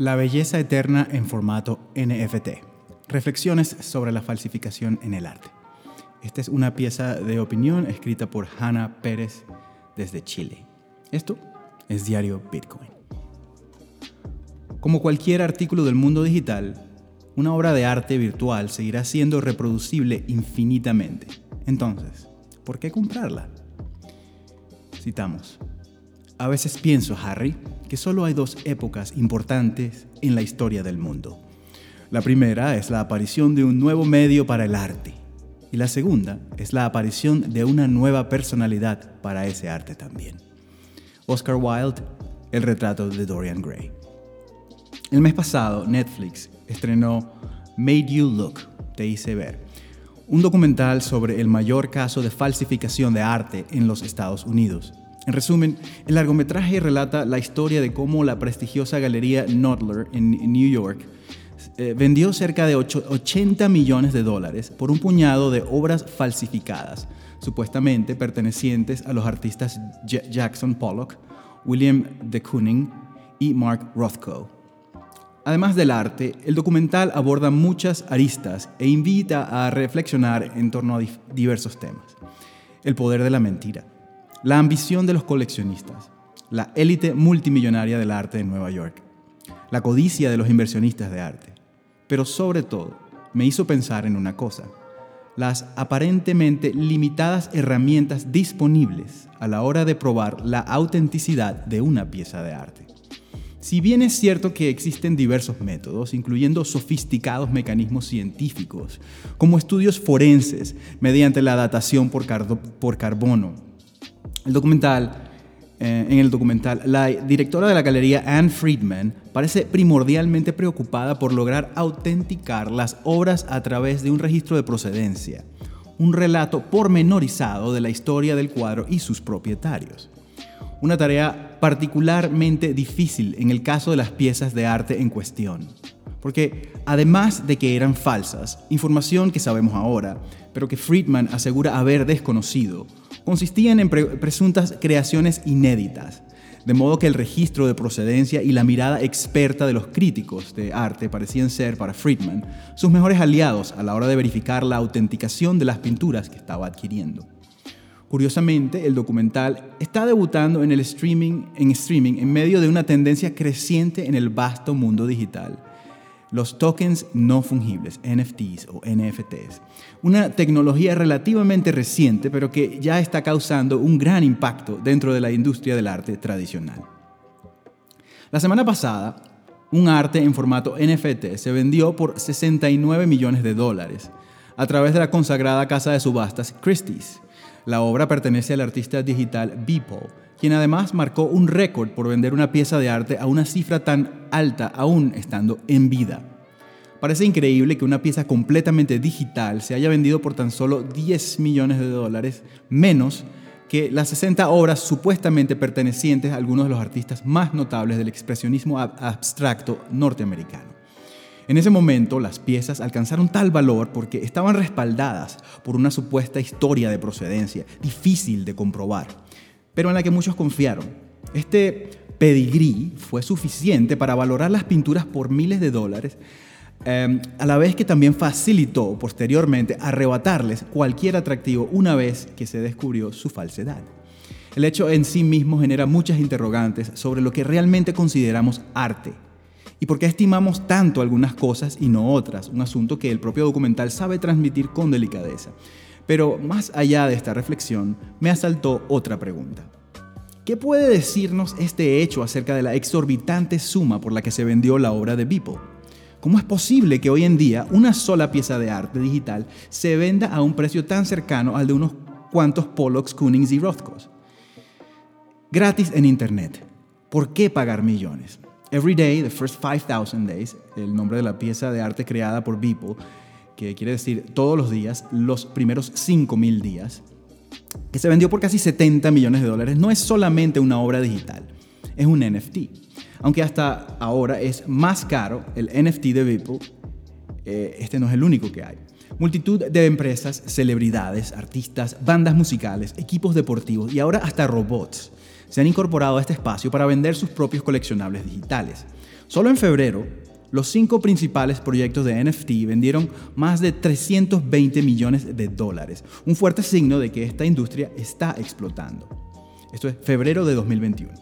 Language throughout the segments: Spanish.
La belleza eterna en formato NFT. Reflexiones sobre la falsificación en el arte. Esta es una pieza de opinión escrita por Hannah Pérez desde Chile. Esto es Diario Bitcoin. Como cualquier artículo del mundo digital, una obra de arte virtual seguirá siendo reproducible infinitamente. Entonces, ¿por qué comprarla? Citamos. A veces pienso, Harry, que solo hay dos épocas importantes en la historia del mundo. La primera es la aparición de un nuevo medio para el arte y la segunda es la aparición de una nueva personalidad para ese arte también. Oscar Wilde, El retrato de Dorian Gray. El mes pasado, Netflix estrenó Made You Look, te hice ver, un documental sobre el mayor caso de falsificación de arte en los Estados Unidos en resumen, el largometraje relata la historia de cómo la prestigiosa galería Nodler en New York eh, vendió cerca de 80 millones de dólares por un puñado de obras falsificadas, supuestamente pertenecientes a los artistas Jackson Pollock, William de Kooning y Mark Rothko. Además del arte, el documental aborda muchas aristas e invita a reflexionar en torno a diversos temas. El poder de la mentira, la ambición de los coleccionistas, la élite multimillonaria del arte de Nueva York, la codicia de los inversionistas de arte, pero sobre todo me hizo pensar en una cosa, las aparentemente limitadas herramientas disponibles a la hora de probar la autenticidad de una pieza de arte. Si bien es cierto que existen diversos métodos, incluyendo sofisticados mecanismos científicos, como estudios forenses mediante la datación por, por carbono, el documental, eh, en el documental, la directora de la galería, Anne Friedman, parece primordialmente preocupada por lograr autenticar las obras a través de un registro de procedencia, un relato pormenorizado de la historia del cuadro y sus propietarios. Una tarea particularmente difícil en el caso de las piezas de arte en cuestión. Porque además de que eran falsas, información que sabemos ahora, pero que Friedman asegura haber desconocido, consistían en presuntas creaciones inéditas, de modo que el registro de procedencia y la mirada experta de los críticos de arte parecían ser para Friedman sus mejores aliados a la hora de verificar la autenticación de las pinturas que estaba adquiriendo. Curiosamente, el documental está debutando en el streaming en streaming en medio de una tendencia creciente en el vasto mundo digital los tokens no fungibles, NFTs o NFTs. Una tecnología relativamente reciente, pero que ya está causando un gran impacto dentro de la industria del arte tradicional. La semana pasada, un arte en formato NFT se vendió por 69 millones de dólares a través de la consagrada casa de subastas Christie's. La obra pertenece al artista digital Beeple, quien además marcó un récord por vender una pieza de arte a una cifra tan alta aún estando en vida. Parece increíble que una pieza completamente digital se haya vendido por tan solo 10 millones de dólares, menos que las 60 obras supuestamente pertenecientes a algunos de los artistas más notables del expresionismo abstracto norteamericano. En ese momento las piezas alcanzaron tal valor porque estaban respaldadas por una supuesta historia de procedencia, difícil de comprobar pero en la que muchos confiaron. Este pedigrí fue suficiente para valorar las pinturas por miles de dólares, em, a la vez que también facilitó posteriormente arrebatarles cualquier atractivo una vez que se descubrió su falsedad. El hecho en sí mismo genera muchas interrogantes sobre lo que realmente consideramos arte y por qué estimamos tanto algunas cosas y no otras, un asunto que el propio documental sabe transmitir con delicadeza. Pero más allá de esta reflexión, me asaltó otra pregunta. ¿Qué puede decirnos este hecho acerca de la exorbitante suma por la que se vendió la obra de Beeple? ¿Cómo es posible que hoy en día una sola pieza de arte digital se venda a un precio tan cercano al de unos cuantos Pollocks, Kunings y Rothkos? Gratis en Internet. ¿Por qué pagar millones? Every Day, The First 5000 Days, el nombre de la pieza de arte creada por Beeple, que quiere decir todos los días, los primeros 5.000 días, que se vendió por casi 70 millones de dólares, no es solamente una obra digital, es un NFT. Aunque hasta ahora es más caro el NFT de Beeple, eh, este no es el único que hay. Multitud de empresas, celebridades, artistas, bandas musicales, equipos deportivos y ahora hasta robots se han incorporado a este espacio para vender sus propios coleccionables digitales. Solo en febrero, los cinco principales proyectos de NFT vendieron más de 320 millones de dólares, un fuerte signo de que esta industria está explotando. Esto es febrero de 2021.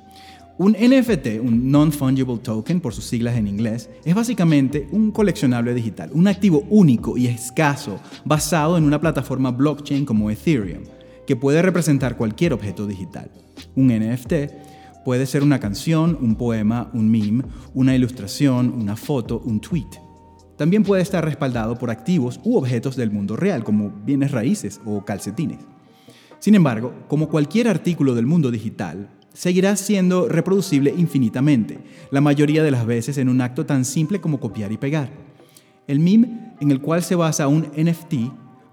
Un NFT, un Non-Fungible Token por sus siglas en inglés, es básicamente un coleccionable digital, un activo único y escaso basado en una plataforma blockchain como Ethereum, que puede representar cualquier objeto digital. Un NFT Puede ser una canción, un poema, un meme, una ilustración, una foto, un tweet. También puede estar respaldado por activos u objetos del mundo real, como bienes raíces o calcetines. Sin embargo, como cualquier artículo del mundo digital, seguirá siendo reproducible infinitamente, la mayoría de las veces en un acto tan simple como copiar y pegar. El meme en el cual se basa un NFT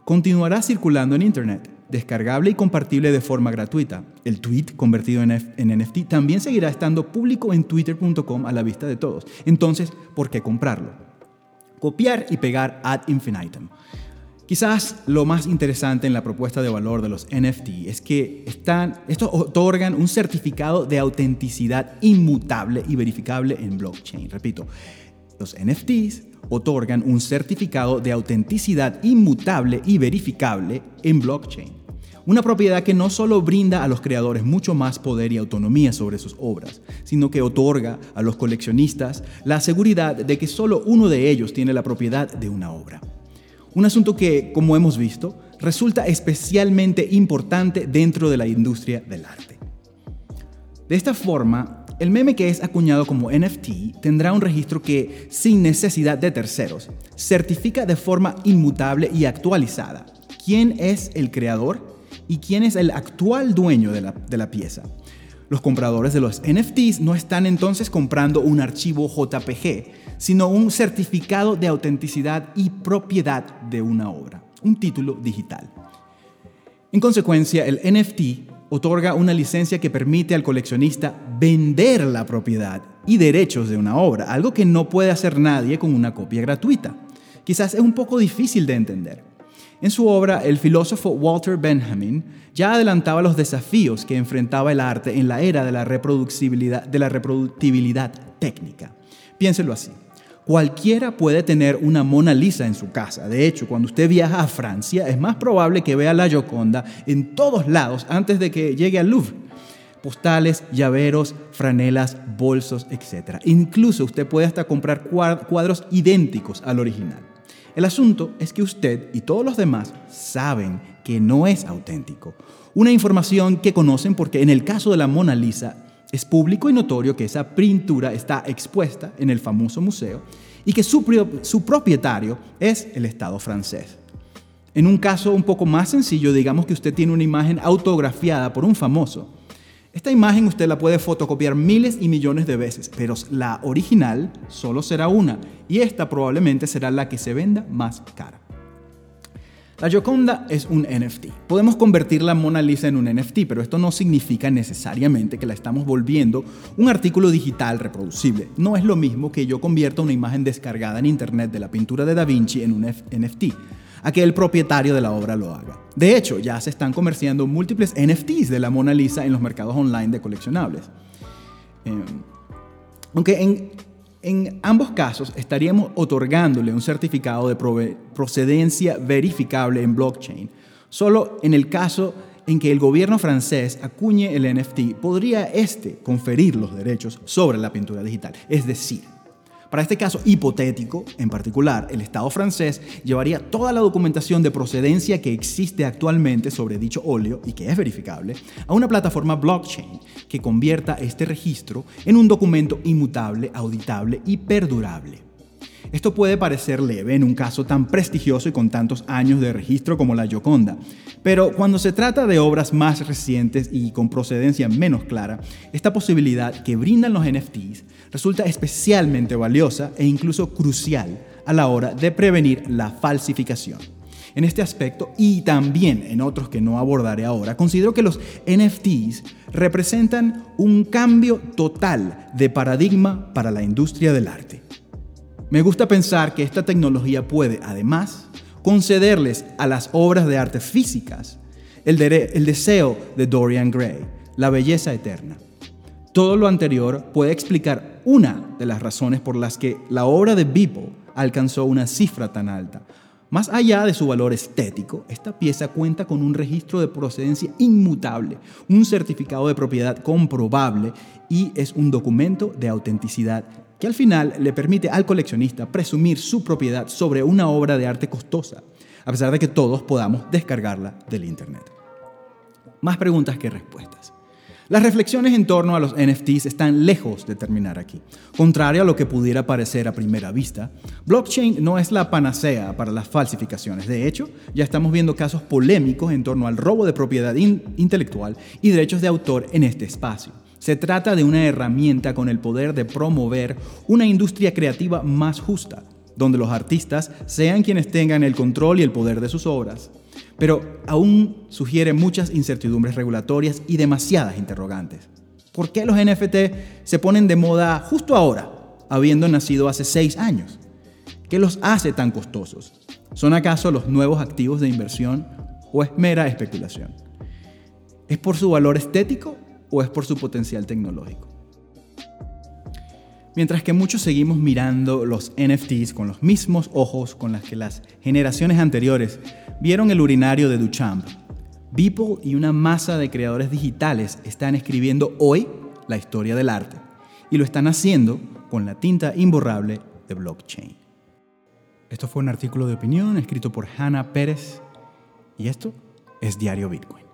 continuará circulando en Internet, descargable y compartible de forma gratuita. El tweet convertido en, NFT también seguirá estando público en twitter.com a la vista de todos. Entonces, ¿por qué comprarlo? Copiar y pegar ad infinitum. Quizás lo más interesante en la propuesta de valor de los NFT es que están, estos otorgan un certificado de autenticidad inmutable y verificable en blockchain. Repito, los NFTs otorgan un certificado de autenticidad inmutable y verificable en blockchain. Una propiedad que no solo brinda a los creadores mucho más poder y autonomía sobre sus obras, sino que otorga a los coleccionistas la seguridad de que solo uno de ellos tiene la propiedad de una obra. Un asunto que, como hemos visto, resulta especialmente importante dentro de la industria del arte. De esta forma, el meme que es acuñado como NFT tendrá un registro que, sin necesidad de terceros, certifica de forma inmutable y actualizada quién es el creador y quién es el actual dueño de la, pieza. Los compradores de los NFTs no están entonces comprando un archivo JPG, sino un certificado de autenticidad y propiedad de una obra, un título digital. En consecuencia, el NFT otorga una licencia que permite al coleccionista vender la propiedad y derechos de una obra, algo que no puede hacer nadie con una copia gratuita. Quizás es un poco difícil de entender. En su obra, el filósofo Walter Benjamin ya adelantaba los desafíos que enfrentaba el arte en la era de la reproducibilidad, reproductibilidad técnica. Piénselo así. Cualquiera puede tener una Mona Lisa en su casa. De hecho, cuando usted viaja a Francia, es más probable que vea la Gioconda en todos lados antes de que llegue al Louvre. Postales, llaveros, franelas, bolsos, etc. Incluso usted puede hasta comprar cuadros idénticos al original. El asunto es que usted y todos los demás saben que no es auténtico. Una información que conocen porque en el caso de la Mona Lisa es público y notorio que esa pintura está expuesta en el famoso museo y que su, propietario es el Estado francés. En un caso un poco más sencillo, digamos que usted tiene una imagen autografiada por un famoso. Esta imagen usted la puede fotocopiar miles y millones de veces, pero la original solo será una y esta probablemente será la que se venda más cara. La Gioconda es un NFT. Podemos convertir la Mona Lisa en un NFT, pero esto no significa necesariamente que la estamos volviendo un artículo digital reproducible. No es lo mismo que yo convierta una imagen descargada en Internet de la pintura de Da Vinci en un NFT, a que el propietario de la obra lo haga. De hecho, ya se están comerciando múltiples NFTs de la Mona Lisa en los mercados online de coleccionables. Em, aunque en en ambos casos estaríamos otorgándole un certificado de procedencia verificable en blockchain. Solo en el caso en que el gobierno francés acuñe el NFT, podría este conferir los derechos sobre la pintura digital. Es decir, para este caso hipotético, en particular, el Estado francés llevaría toda la documentación de procedencia que existe actualmente sobre dicho óleo y que es verificable a una plataforma blockchain que convierta este registro en un documento inmutable, auditable y perdurable. Esto puede parecer leve en un caso tan prestigioso y con tantos años de registro como la Gioconda, pero cuando se trata de obras más recientes y con procedencia menos clara, esta posibilidad que brindan los NFTs resulta especialmente valiosa e incluso crucial a la hora de prevenir la falsificación. En este aspecto y también en otros que no abordaré ahora, considero que los NFTs representan un cambio total de paradigma para la industria del arte. Me gusta pensar que esta tecnología puede, además, concederles a las obras de arte físicas el, deseo de Dorian Gray, la belleza eterna. Todo lo anterior puede explicar una de las razones por las que la obra de Beeple alcanzó una cifra tan alta. Más allá de su valor estético, esta pieza cuenta con un registro de procedencia inmutable, un certificado de propiedad comprobable y es un documento de autenticidad que al final le permite al coleccionista presumir su propiedad sobre una obra de arte costosa, a pesar de que todos podamos descargarla del Internet. Más preguntas que respuestas. Las reflexiones en torno a los NFTs están lejos de terminar aquí. Contrario a lo que pudiera parecer a primera vista, blockchain no es la panacea para las falsificaciones. De hecho, ya estamos viendo casos polémicos en torno al robo de propiedad intelectual y derechos de autor en este espacio. Se trata de una herramienta con el poder de promover una industria creativa más justa, donde los artistas sean quienes tengan el control y el poder de sus obras pero aún sugiere muchas incertidumbres regulatorias y demasiadas interrogantes. ¿Por qué los NFT se ponen de moda justo ahora, habiendo nacido hace seis años? ¿Qué los hace tan costosos? ¿Son acaso los nuevos activos de inversión o es mera especulación? ¿Es por su valor estético o es por su potencial tecnológico? Mientras que muchos seguimos mirando los NFTs con los mismos ojos con los que las generaciones anteriores vieron el urinario de Duchamp. Beeple y una masa de creadores digitales están escribiendo hoy la historia del arte y lo están haciendo con la tinta imborrable de blockchain. Esto fue un artículo de opinión escrito por Hannah Pérez y esto es Diario Bitcoin.